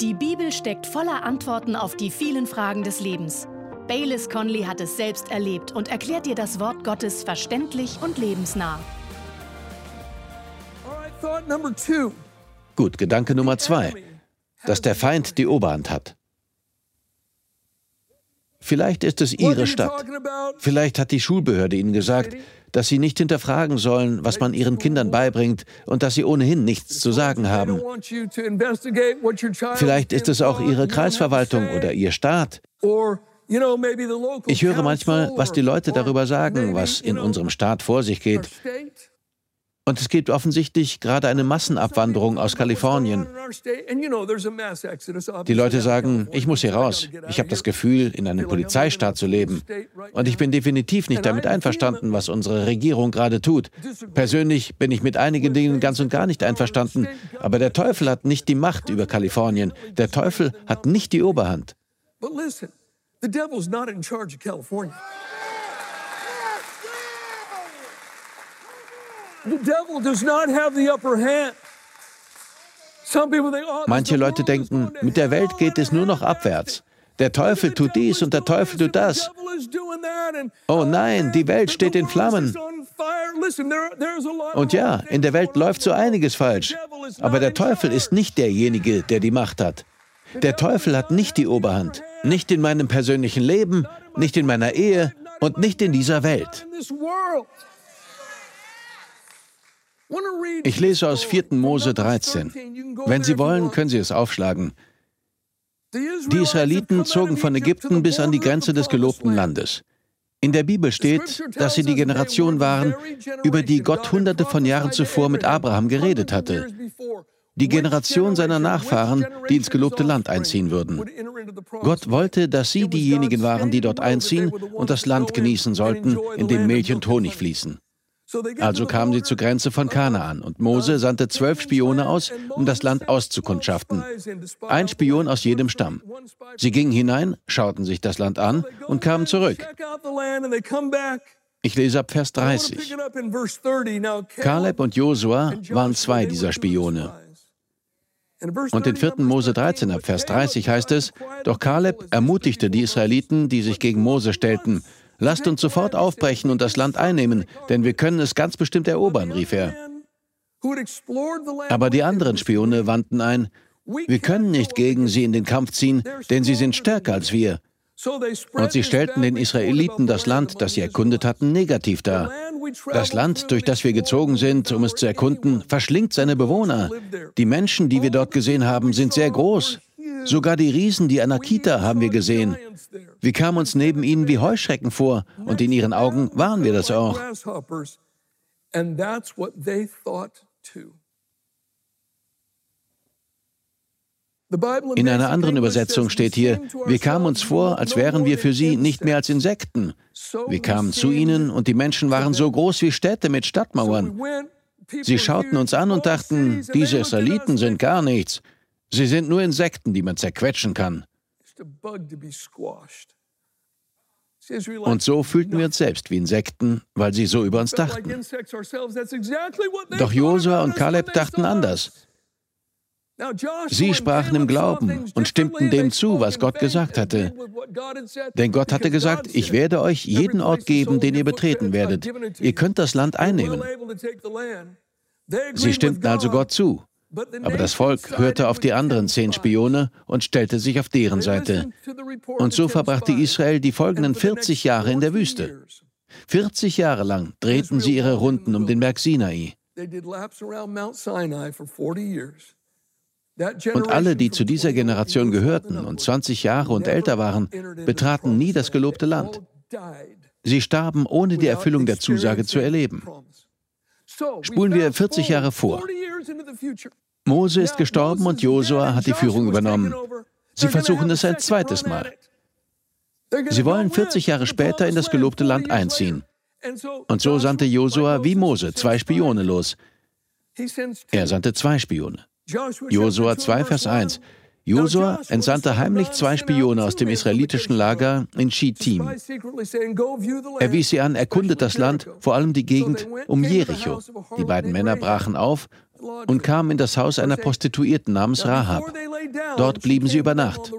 Die Bibel steckt voller Antworten auf die vielen Fragen des Lebens. Baylis Conley hat es selbst erlebt und erklärt dir das Wort Gottes verständlich und lebensnah. Gut, Gedanke Nummer zwei, dass der Feind die Oberhand hat. Vielleicht ist es Ihre Stadt. Vielleicht hat die Schulbehörde Ihnen gesagt, dass Sie nicht hinterfragen sollen, was man Ihren Kindern beibringt und dass Sie ohnehin nichts zu sagen haben. Vielleicht ist es auch Ihre Kreisverwaltung oder Ihr Staat. Ich höre manchmal, was die Leute darüber sagen, was in unserem Staat vor sich geht. Und es gibt offensichtlich gerade eine Massenabwanderung aus Kalifornien. Die Leute sagen, ich muss hier raus. Ich habe das Gefühl, in einem Polizeistaat zu leben. Und ich bin definitiv nicht damit einverstanden, was unsere Regierung gerade tut. Persönlich bin ich mit einigen Dingen ganz und gar nicht einverstanden. Aber der Teufel hat nicht die Macht über Kalifornien. Der Teufel hat nicht die Oberhand. But listen, the devil's not in charge of California. Manche Leute denken, mit der Welt geht es nur noch abwärts. Der Teufel tut dies und der Teufel tut das. Oh nein, die Welt steht in Flammen. Und ja, in der Welt läuft so einiges falsch. Aber der Teufel ist nicht derjenige, der die Macht hat. Der Teufel hat nicht die Oberhand. Nicht in meinem persönlichen Leben, nicht in meiner Ehe und nicht in dieser Welt. Ich lese aus 4. Mose 13. Wenn Sie wollen, können Sie es aufschlagen. Die Israeliten zogen von Ägypten bis an die Grenze des gelobten Landes. In der Bibel steht, dass sie die Generation waren, über die Gott hunderte von Jahren zuvor mit Abraham geredet hatte. Die Generation seiner Nachfahren, die ins gelobte Land einziehen würden. Gott wollte, dass sie diejenigen waren, die dort einziehen und das Land genießen sollten, in dem Milch und Honig fließen. Also kamen sie zur Grenze von Kanaan und Mose sandte zwölf Spione aus, um das Land auszukundschaften. Ein Spion aus jedem Stamm. Sie gingen hinein, schauten sich das Land an und kamen zurück. Ich lese ab Vers 30. Kaleb und Josua waren zwei dieser Spione. Und in 4. Mose 13 ab Vers 30 heißt es, doch Kaleb ermutigte die Israeliten, die sich gegen Mose stellten, Lasst uns sofort aufbrechen und das Land einnehmen, denn wir können es ganz bestimmt erobern, rief er. Aber die anderen Spione wandten ein, wir können nicht gegen sie in den Kampf ziehen, denn sie sind stärker als wir. Und sie stellten den Israeliten das Land, das sie erkundet hatten, negativ dar. Das Land, durch das wir gezogen sind, um es zu erkunden, verschlingt seine Bewohner. Die Menschen, die wir dort gesehen haben, sind sehr groß. Sogar die Riesen, die Anakita, haben wir gesehen. Wir kamen uns neben ihnen wie Heuschrecken vor, und in ihren Augen waren wir das auch. In einer anderen Übersetzung steht hier, wir kamen uns vor, als wären wir für sie nicht mehr als Insekten. Wir kamen zu ihnen und die Menschen waren so groß wie Städte mit Stadtmauern. Sie schauten uns an und dachten, diese Israeliten sind gar nichts. Sie sind nur Insekten, die man zerquetschen kann. Und so fühlten wir uns selbst wie Insekten, weil sie so über uns dachten. Doch Josua und Kaleb dachten anders. Sie sprachen im Glauben und stimmten dem zu, was Gott gesagt hatte. Denn Gott hatte gesagt, ich werde euch jeden Ort geben, den ihr betreten werdet. Ihr könnt das Land einnehmen. Sie stimmten also Gott zu. Aber das Volk hörte auf die anderen zehn Spione und stellte sich auf deren Seite. Und so verbrachte Israel die folgenden 40 Jahre in der Wüste. 40 Jahre lang drehten sie ihre Runden um den Berg Sinai. Und alle, die zu dieser Generation gehörten und 20 Jahre und älter waren, betraten nie das gelobte Land. Sie starben, ohne die Erfüllung der Zusage zu erleben. Spulen wir 40 Jahre vor. Mose ist gestorben und Josua hat die Führung übernommen. Sie versuchen es ein zweites Mal. Sie wollen 40 Jahre später in das gelobte Land einziehen. Und so sandte Josua wie Mose zwei Spione los. Er sandte zwei Spione. Josua 2, Vers 1. Josua entsandte heimlich zwei Spione aus dem israelitischen Lager in Shittim. Er wies sie an, erkundet das Land, vor allem die Gegend um Jericho. Die beiden Männer brachen auf, und kamen in das Haus einer Prostituierten namens Rahab. Dort blieben sie über Nacht.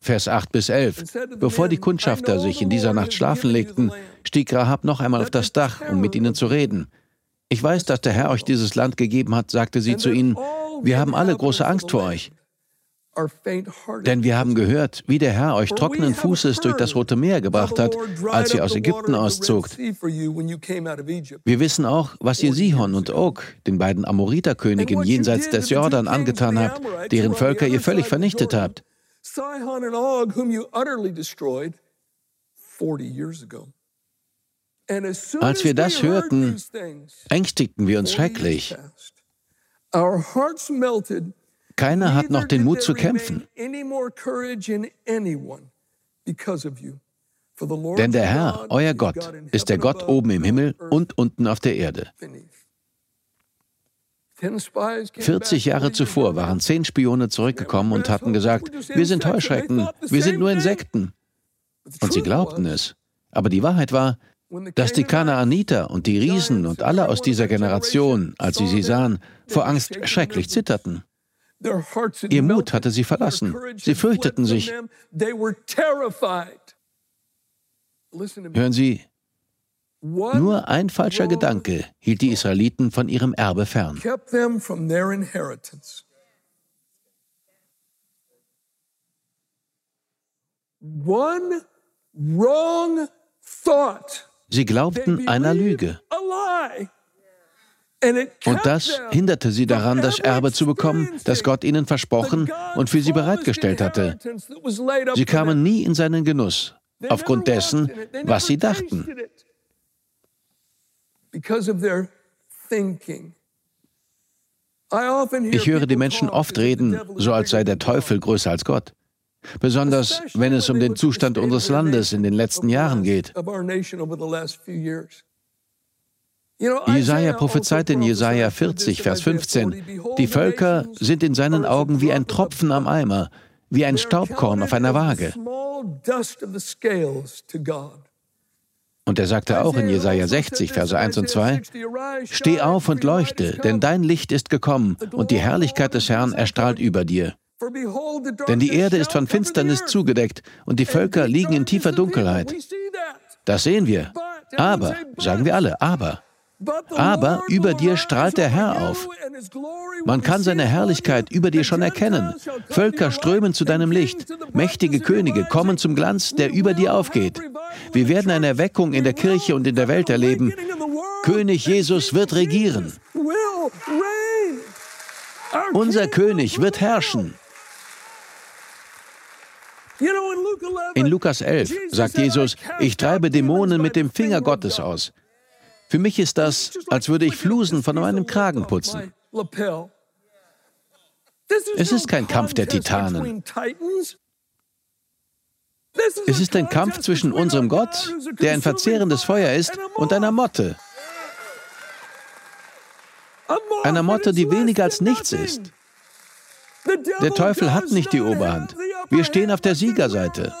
Vers 8 bis 11. Bevor die Kundschafter sich in dieser Nacht schlafen legten, stieg Rahab noch einmal auf das Dach, um mit ihnen zu reden. Ich weiß, dass der Herr euch dieses Land gegeben hat, sagte sie zu ihnen. Wir haben alle große Angst vor euch. Denn wir haben gehört, wie der Herr euch trockenen Fußes durch das Rote Meer gebracht hat, als ihr aus Ägypten auszogt. Wir wissen auch, was ihr Sihon und Og, den beiden Amoriterkönigen jenseits des Jordan, angetan habt, deren Völker ihr völlig vernichtet habt. Als wir das hörten, ängstigten wir uns schrecklich. Keiner hat noch den Mut zu kämpfen. Denn der Herr, euer Gott, ist der Gott oben im Himmel und unten auf der Erde. 40 Jahre zuvor waren zehn Spione zurückgekommen und hatten gesagt, wir sind Heuschrecken, wir sind nur Insekten. Und sie glaubten es. Aber die Wahrheit war, dass die Kanaaniter und die Riesen und alle aus dieser Generation, als sie sie sahen, vor Angst schrecklich zitterten. Ihr Mut hatte sie verlassen. Sie fürchteten sich. Hören Sie, nur ein falscher Gedanke hielt die Israeliten von ihrem Erbe fern. Sie glaubten einer Lüge. Und das hinderte sie daran, das Erbe zu bekommen, das Gott ihnen versprochen und für sie bereitgestellt hatte. Sie kamen nie in seinen Genuss, aufgrund dessen, was sie dachten. Ich höre die Menschen oft reden, so als sei der Teufel größer als Gott. Besonders wenn es um den Zustand unseres Landes in den letzten Jahren geht. Jesaja prophezeit in Jesaja 40, Vers 15: Die Völker sind in seinen Augen wie ein Tropfen am Eimer, wie ein Staubkorn auf einer Waage. Und er sagte auch in Jesaja 60, Verse 1 und 2: Steh auf und leuchte, denn dein Licht ist gekommen und die Herrlichkeit des Herrn erstrahlt über dir. Denn die Erde ist von Finsternis zugedeckt und die Völker liegen in tiefer Dunkelheit. Das sehen wir. Aber, sagen wir alle, aber. Aber über dir strahlt der Herr auf. Man kann seine Herrlichkeit über dir schon erkennen. Völker strömen zu deinem Licht. Mächtige Könige kommen zum Glanz, der über dir aufgeht. Wir werden eine Erweckung in der Kirche und in der Welt erleben. König Jesus wird regieren. Unser König wird herrschen. In Lukas 11 sagt Jesus, ich treibe Dämonen mit dem Finger Gottes aus. Für mich ist das, als würde ich Flusen von meinem Kragen putzen. Es ist kein Kampf der Titanen. Es ist ein Kampf zwischen unserem Gott, der ein verzehrendes Feuer ist, und einer Motte. Einer Motte, die weniger als nichts ist. Der Teufel hat nicht die Oberhand. Wir stehen auf der Siegerseite.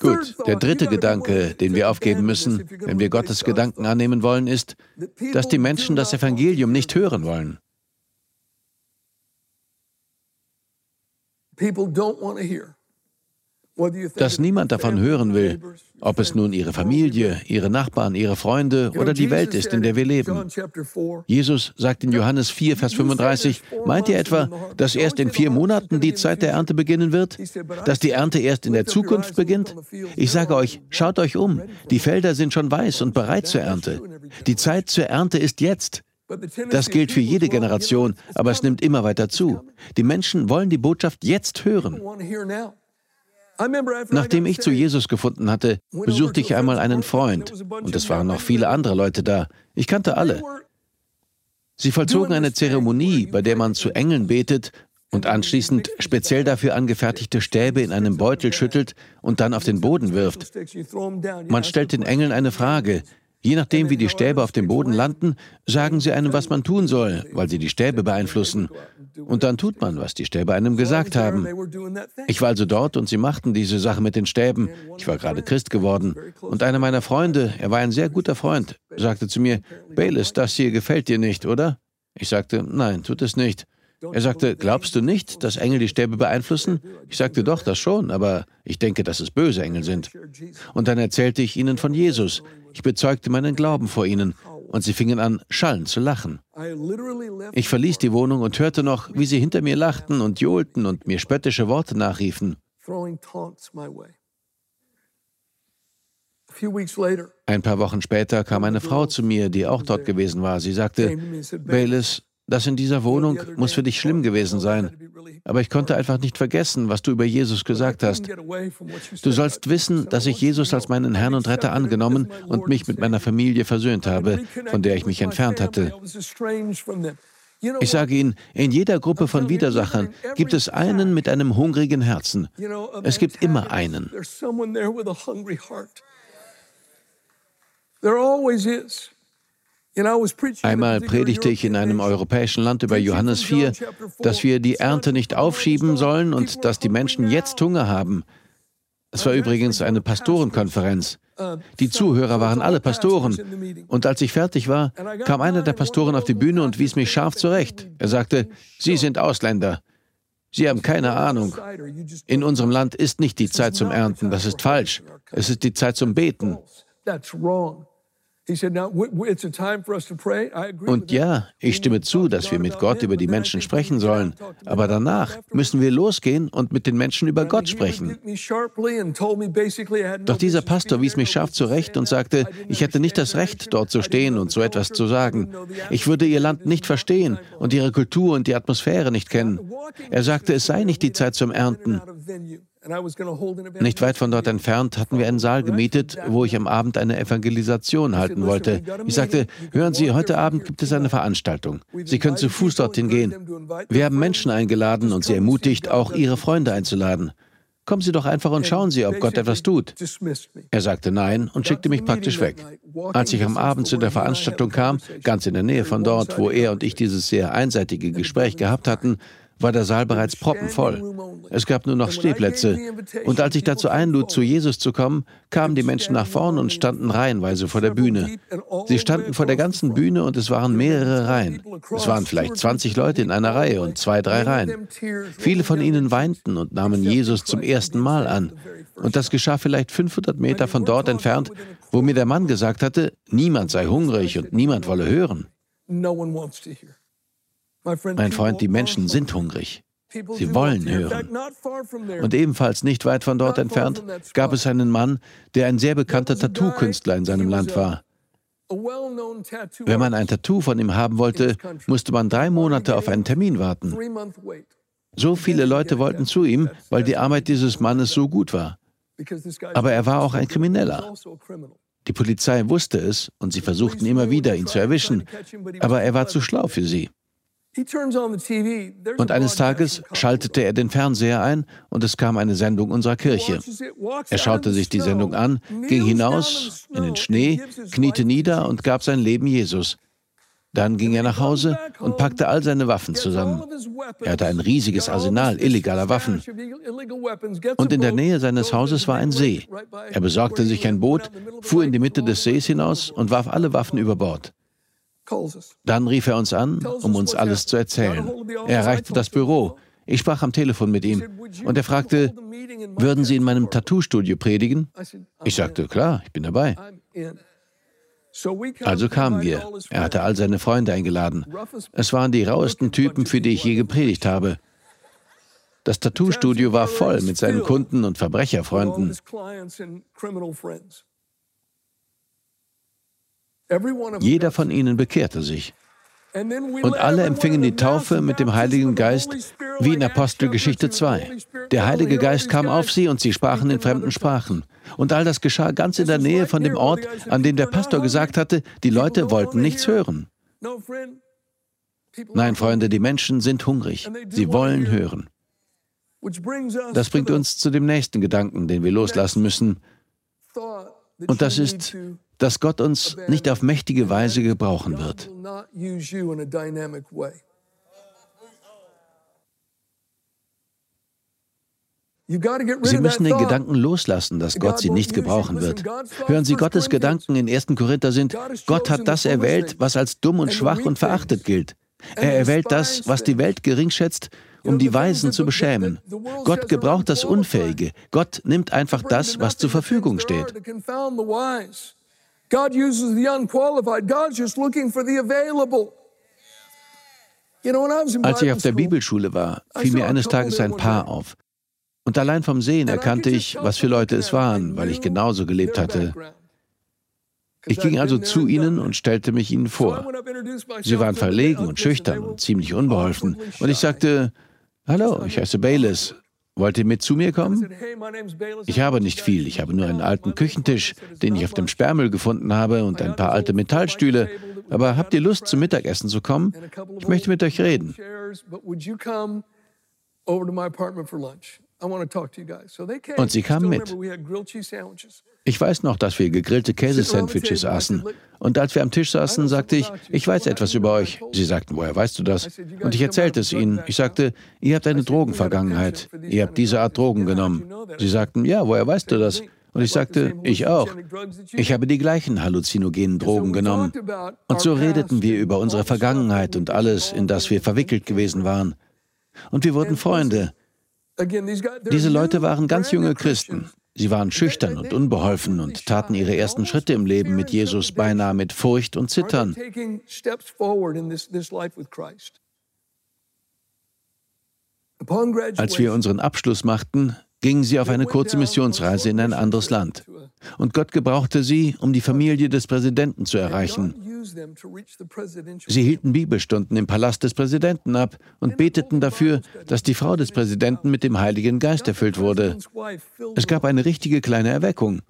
Gut, der dritte Gedanke, den wir aufgeben müssen, wenn wir Gottes Gedanken annehmen wollen, ist, dass die Menschen das Evangelium nicht hören wollen. People don't want to hear dass niemand davon hören will, ob es nun ihre Familie, ihre Nachbarn, ihre Freunde oder die Welt ist, in der wir leben. Jesus sagt in Johannes 4, Vers 35, meint ihr etwa, dass erst in vier Monaten die Zeit der Ernte beginnen wird? Dass die Ernte erst in der Zukunft beginnt? Ich sage euch, schaut euch um, die Felder sind schon weiß und bereit zur Ernte. Die Zeit zur Ernte ist jetzt. Das gilt für jede Generation, aber es nimmt immer weiter zu. Die Menschen wollen die Botschaft jetzt hören. Nachdem ich zu Jesus gefunden hatte, besuchte ich einmal einen Freund und es waren noch viele andere Leute da. Ich kannte alle. Sie vollzogen eine Zeremonie, bei der man zu Engeln betet und anschließend speziell dafür angefertigte Stäbe in einem Beutel schüttelt und dann auf den Boden wirft. Man stellt den Engeln eine Frage. Je nachdem, wie die Stäbe auf dem Boden landen, sagen sie einem, was man tun soll, weil sie die Stäbe beeinflussen. Und dann tut man, was die Stäbe einem gesagt haben. Ich war also dort und sie machten diese Sache mit den Stäben. Ich war gerade Christ geworden. Und einer meiner Freunde, er war ein sehr guter Freund, sagte zu mir, Bayless, das hier gefällt dir nicht, oder? Ich sagte, nein, tut es nicht. Er sagte, glaubst du nicht, dass Engel die Stäbe beeinflussen? Ich sagte, doch, das schon, aber ich denke, dass es böse Engel sind. Und dann erzählte ich ihnen von Jesus. Ich bezeugte meinen Glauben vor ihnen und sie fingen an, schallen zu lachen. Ich verließ die Wohnung und hörte noch, wie sie hinter mir lachten und johlten und mir spöttische Worte nachriefen. Ein paar Wochen später kam eine Frau zu mir, die auch dort gewesen war. Sie sagte, Bayless, das in dieser Wohnung muss für dich schlimm gewesen sein. Aber ich konnte einfach nicht vergessen, was du über Jesus gesagt hast. Du sollst wissen, dass ich Jesus als meinen Herrn und Retter angenommen und mich mit meiner Familie versöhnt habe, von der ich mich entfernt hatte. Ich sage Ihnen, in jeder Gruppe von Widersachern gibt es einen mit einem hungrigen Herzen. Es gibt immer einen. There always is. Einmal predigte ich in einem europäischen Land über Johannes 4, dass wir die Ernte nicht aufschieben sollen und dass die Menschen jetzt Hunger haben. Es war übrigens eine Pastorenkonferenz. Die Zuhörer waren alle Pastoren. Und als ich fertig war, kam einer der Pastoren auf die Bühne und wies mich scharf zurecht. Er sagte, Sie sind Ausländer. Sie haben keine Ahnung. In unserem Land ist nicht die Zeit zum Ernten. Das ist falsch. Es ist die Zeit zum Beten. Und ja, ich stimme zu, dass wir mit Gott über die Menschen sprechen sollen, aber danach müssen wir losgehen und mit den Menschen über Gott sprechen. Doch dieser Pastor wies mich scharf zurecht und sagte, ich hätte nicht das Recht, dort zu stehen und so etwas zu sagen. Ich würde ihr Land nicht verstehen und ihre Kultur und die Atmosphäre nicht kennen. Er sagte, es sei nicht die Zeit zum Ernten. Nicht weit von dort entfernt hatten wir einen Saal gemietet, wo ich am Abend eine Evangelisation halten wollte. Ich sagte, hören Sie, heute Abend gibt es eine Veranstaltung. Sie können zu Fuß dorthin gehen. Wir haben Menschen eingeladen und sie ermutigt, auch ihre Freunde einzuladen. Kommen Sie doch einfach und schauen Sie, ob Gott etwas tut. Er sagte nein und schickte mich praktisch weg. Als ich am Abend zu der Veranstaltung kam, ganz in der Nähe von dort, wo er und ich dieses sehr einseitige Gespräch gehabt hatten, war der Saal bereits proppenvoll. Es gab nur noch Stehplätze. Und als ich dazu einlud, zu Jesus zu kommen, kamen die Menschen nach vorn und standen reihenweise vor der Bühne. Sie standen vor der ganzen Bühne und es waren mehrere Reihen. Es waren vielleicht 20 Leute in einer Reihe und zwei, drei Reihen. Viele von ihnen weinten und nahmen Jesus zum ersten Mal an. Und das geschah vielleicht 500 Meter von dort entfernt, wo mir der Mann gesagt hatte, niemand sei hungrig und niemand wolle hören. Mein Freund, die Menschen sind hungrig. Sie wollen hören. Und ebenfalls nicht weit von dort entfernt gab es einen Mann, der ein sehr bekannter Tattoo-Künstler in seinem Land war. Wenn man ein Tattoo von ihm haben wollte, musste man drei Monate auf einen Termin warten. So viele Leute wollten zu ihm, weil die Arbeit dieses Mannes so gut war. Aber er war auch ein Krimineller. Die Polizei wusste es und sie versuchten immer wieder, ihn zu erwischen, aber er war zu schlau für sie. Und eines Tages schaltete er den Fernseher ein und es kam eine Sendung unserer Kirche. Er schaute sich die Sendung an, ging hinaus in den Schnee, kniete nieder und gab sein Leben Jesus. Dann ging er nach Hause und packte all seine Waffen zusammen. Er hatte ein riesiges Arsenal illegaler Waffen. Und in der Nähe seines Hauses war ein See. Er besorgte sich ein Boot, fuhr in die Mitte des Sees hinaus und warf alle Waffen über Bord. Dann rief er uns an, um uns alles zu erzählen. Er erreichte das Büro. Ich sprach am Telefon mit ihm und er fragte, würden Sie in meinem Tattoo-Studio predigen? Ich sagte, klar, ich bin dabei. Also kamen wir. Er hatte all seine Freunde eingeladen. Es waren die rauesten Typen, für die ich je gepredigt habe. Das Tattoo-Studio war voll mit seinen Kunden und Verbrecherfreunden. Jeder von ihnen bekehrte sich. Und alle empfingen die Taufe mit dem Heiligen Geist wie in Apostelgeschichte 2. Der Heilige Geist kam auf sie und sie sprachen in fremden Sprachen. Und all das geschah ganz in der Nähe von dem Ort, an dem der Pastor gesagt hatte, die Leute wollten nichts hören. Nein, Freunde, die Menschen sind hungrig. Sie wollen hören. Das bringt uns zu dem nächsten Gedanken, den wir loslassen müssen. Und das ist, dass Gott uns nicht auf mächtige Weise gebrauchen wird. Sie müssen den Gedanken loslassen, dass Gott sie nicht gebrauchen wird. Hören Sie, Gottes Gedanken in 1. Korinther sind, Gott hat das erwählt, was als dumm und schwach und verachtet gilt. Er erwählt das, was die Welt geringschätzt, um die Weisen zu beschämen. Gott gebraucht das Unfähige. Gott nimmt einfach das, was zur Verfügung steht. God uses the unqualified. God's just looking for the available. Als ich auf der Bibelschule war, fiel mir eines Tages ein Paar auf. Und allein vom Sehen erkannte ich, was für Leute es waren, weil ich genauso gelebt hatte. Ich ging also zu ihnen und stellte mich ihnen vor. Sie waren verlegen und schüchtern und ziemlich unbeholfen. Und ich sagte, Hallo, ich heiße Baylis. Wollt ihr mit zu mir kommen? Ich habe nicht viel. Ich habe nur einen alten Küchentisch, den ich auf dem Sperrmüll gefunden habe, und ein paar alte Metallstühle. Aber habt ihr Lust, zum Mittagessen zu kommen? Ich möchte mit euch reden. Und sie kamen mit. Ich weiß noch, dass wir gegrillte Käsesandwiches aßen. Und als wir am Tisch saßen, sagte ich, ich weiß etwas über euch. Sie sagten, woher weißt du das? Und ich erzählte es ihnen. Ich sagte, ihr habt eine Drogenvergangenheit. Ihr habt diese Art Drogen genommen. Sie sagten, ja, woher weißt du das? Und ich sagte, ich auch. Ich habe die gleichen halluzinogenen Drogen genommen. Und so redeten wir über unsere Vergangenheit und alles, in das wir verwickelt gewesen waren. Und wir wurden Freunde. Diese Leute waren ganz junge Christen. Sie waren schüchtern und unbeholfen und taten ihre ersten Schritte im Leben mit Jesus beinahe mit Furcht und Zittern. Als wir unseren Abschluss machten, gingen sie auf eine kurze Missionsreise in ein anderes Land. Und Gott gebrauchte sie, um die Familie des Präsidenten zu erreichen. Sie hielten Bibelstunden im Palast des Präsidenten ab und beteten dafür, dass die Frau des Präsidenten mit dem Heiligen Geist erfüllt wurde. Es gab eine richtige kleine Erweckung.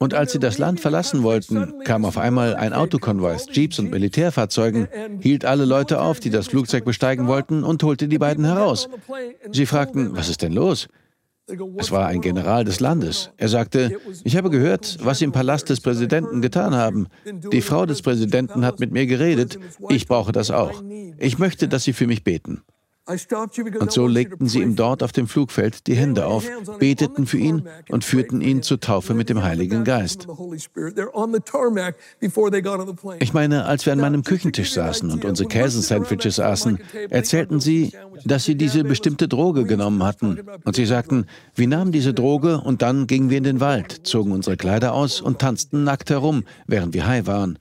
Und als sie das Land verlassen wollten, kam auf einmal ein Autokonvoi, Jeeps und Militärfahrzeugen, hielt alle Leute auf, die das Flugzeug besteigen wollten, und holte die beiden heraus. Sie fragten, was ist denn los? Es war ein General des Landes. Er sagte, ich habe gehört, was Sie im Palast des Präsidenten getan haben. Die Frau des Präsidenten hat mit mir geredet. Ich brauche das auch. Ich möchte, dass Sie für mich beten. Und so legten sie ihm dort auf dem Flugfeld die Hände auf, beteten für ihn und führten ihn zur Taufe mit dem Heiligen Geist. Ich meine, als wir an meinem Küchentisch saßen und unsere Käsesandwiches aßen, erzählten sie, dass sie diese bestimmte Droge genommen hatten. Und sie sagten, wir nahmen diese Droge? und dann gingen wir in den Wald, zogen unsere Kleider aus und tanzten nackt herum, während wir high waren.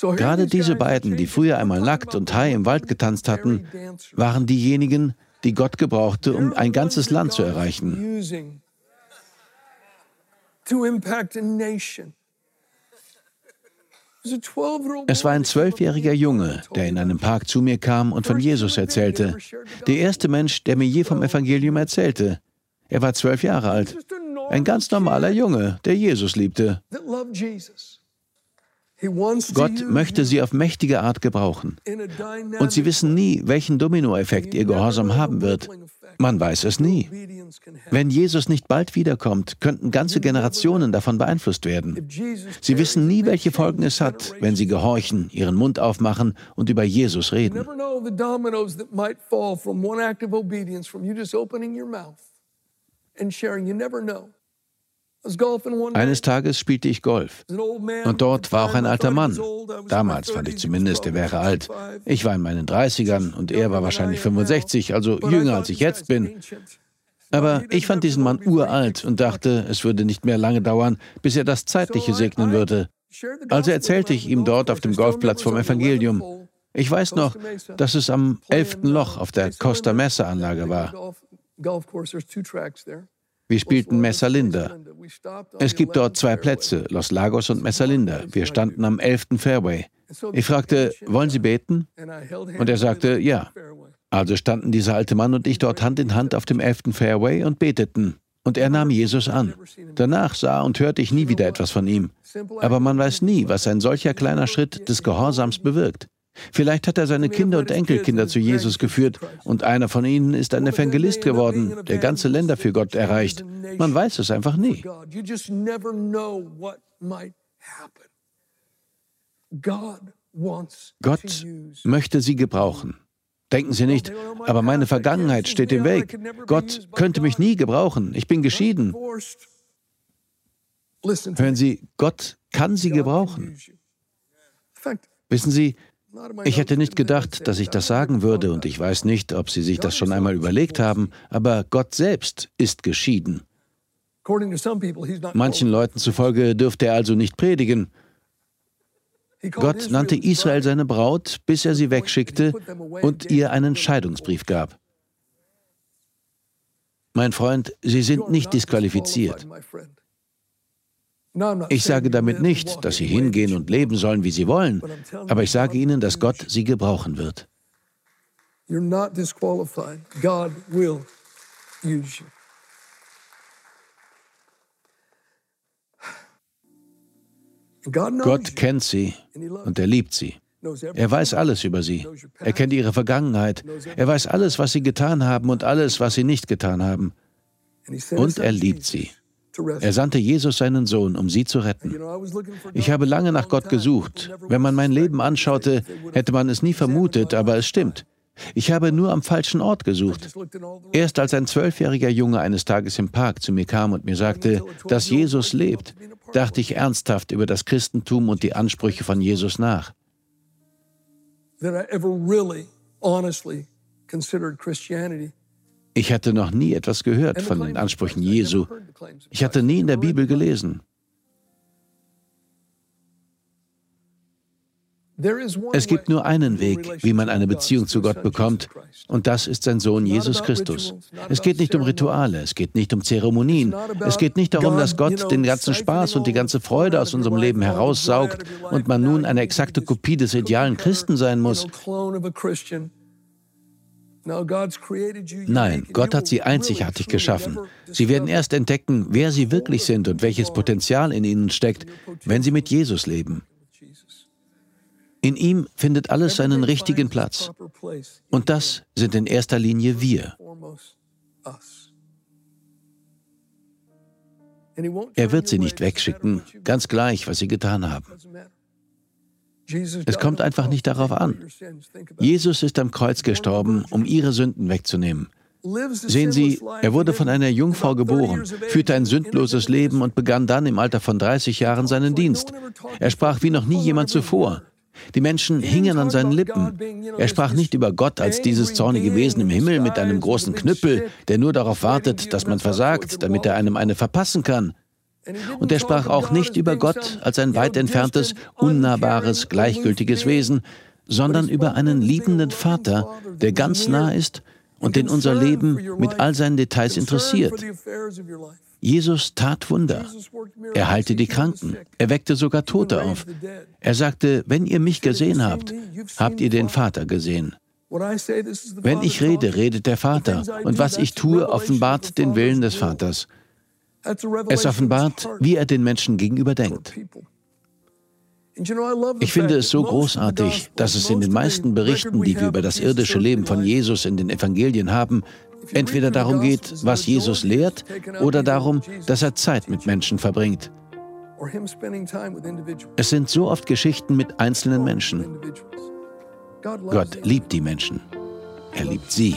Gerade diese beiden, die früher einmal nackt und high im Wald getanzt hatten, waren diejenigen, die Gott gebrauchte, um ein ganzes Land zu erreichen. Es war ein zwölfjähriger Junge, der in einem Park zu mir kam und von Jesus erzählte. Der erste Mensch, der mir je vom Evangelium erzählte. Er war zwölf Jahre alt. Ein ganz normaler Junge, der Jesus liebte. Gott möchte sie auf mächtige Art gebrauchen. Und sie wissen nie, welchen Dominoeffekt ihr Gehorsam haben wird. Man weiß es nie. Wenn Jesus nicht bald wiederkommt, könnten ganze Generationen davon beeinflusst werden. Sie wissen nie, welche Folgen es hat, wenn sie gehorchen, ihren Mund aufmachen und über Jesus reden. You never know. Eines Tages spielte ich Golf. Und dort war auch ein alter Mann. Damals fand ich zumindest, er wäre alt. Ich war in meinen 30ern und er war wahrscheinlich 65, also jünger als ich jetzt bin. Aber ich fand diesen Mann uralt und dachte, es würde nicht mehr lange dauern, bis er das Zeitliche segnen würde. Also erzählte ich ihm dort auf dem Golfplatz vom Evangelium. Ich weiß noch, dass es am 11. Loch auf der Costa Mesa Anlage war. Wir spielten Messalinda. Es gibt dort zwei Plätze, Los Lagos und Messalinda. Wir standen am 11. Fairway. Ich fragte, wollen Sie beten? Und er sagte, ja. Also standen dieser alte Mann und ich dort Hand in Hand auf dem 11. Fairway und beteten. Und er nahm Jesus an. Danach sah und hörte ich nie wieder etwas von ihm. Aber man weiß nie, was ein solcher kleiner Schritt des Gehorsams bewirkt. Vielleicht hat er seine Kinder und Enkelkinder zu Jesus geführt und einer von ihnen ist ein Evangelist geworden, der ganze Länder für Gott erreicht. Man weiß es einfach nie. Gott möchte sie gebrauchen. Denken Sie nicht, aber meine Vergangenheit steht im Weg. Gott könnte mich nie gebrauchen. Ich bin geschieden. Hören Sie, Gott kann Sie gebrauchen. Wissen Sie, ich hätte nicht gedacht, dass ich das sagen würde, und ich weiß nicht, ob Sie sich das schon einmal überlegt haben, aber Gott selbst ist geschieden. Manchen Leuten zufolge dürfte er also nicht predigen. Gott nannte Israel seine Braut, bis er sie wegschickte und ihr einen Scheidungsbrief gab. Mein Freund, Sie sind nicht disqualifiziert. Ich sage damit nicht, dass Sie hingehen und leben sollen, wie Sie wollen, aber ich sage Ihnen, dass Gott Sie gebrauchen wird. Gott kennt Sie und er liebt Sie. Er weiß alles über Sie. Er kennt Ihre Vergangenheit. Er weiß alles, was Sie getan haben und alles, was Sie nicht getan haben. Und er liebt Sie. Er sandte Jesus seinen Sohn, um sie zu retten. Ich habe lange nach Gott gesucht. Wenn man mein Leben anschaute, hätte man es nie vermutet, aber es stimmt. Ich habe nur am falschen Ort gesucht. Erst als ein zwölfjähriger Junge eines Tages im Park zu mir kam und mir sagte, dass Jesus lebt, dachte ich ernsthaft über das Christentum und die Ansprüche von Jesus nach. Ich hatte noch nie etwas gehört von den Ansprüchen Jesu. Ich hatte nie in der Bibel gelesen. Es gibt nur einen Weg, wie man eine Beziehung zu Gott bekommt, und das ist sein Sohn Jesus Christus. Es geht nicht um Rituale, es geht nicht um Zeremonien, es geht nicht darum, dass Gott den ganzen Spaß und die ganze Freude aus unserem Leben heraussaugt und man nun eine exakte Kopie des idealen Christen sein muss. Nein, Gott hat sie einzigartig geschaffen. Sie werden erst entdecken, wer sie wirklich sind und welches Potenzial in ihnen steckt, wenn sie mit Jesus leben. In ihm findet alles seinen richtigen Platz. Und das sind in erster Linie wir. Er wird sie nicht wegschicken, ganz gleich, was sie getan haben. Es kommt einfach nicht darauf an. Jesus ist am Kreuz gestorben, um ihre Sünden wegzunehmen. Sehen Sie, er wurde von einer Jungfrau geboren, führte ein sündloses Leben und begann dann im Alter von 30 Jahren seinen Dienst. Er sprach wie noch nie jemand zuvor. Die Menschen hingen an seinen Lippen. Er sprach nicht über Gott als dieses zornige Wesen im Himmel mit einem großen Knüppel, der nur darauf wartet, dass man versagt, damit er einem eine verpassen kann. Und er sprach auch nicht über Gott als ein weit entferntes, unnahbares, gleichgültiges Wesen, sondern über einen liebenden Vater, der ganz nah ist und den unser Leben mit all seinen Details interessiert. Jesus tat Wunder. Er heilte die Kranken. Er weckte sogar Tote auf. Er sagte, wenn ihr mich gesehen habt, habt ihr den Vater gesehen. Wenn ich rede, redet der Vater, und was ich tue, offenbart den Willen des Vaters. Es offenbart, wie er den Menschen gegenüber denkt. Ich finde es so großartig, dass es in den meisten Berichten, die wir über das irdische Leben von Jesus in den Evangelien haben, entweder darum geht, was Jesus lehrt, oder darum, dass er Zeit mit Menschen verbringt. Es sind so oft Geschichten mit einzelnen Menschen. Gott liebt die Menschen. Er liebt sie.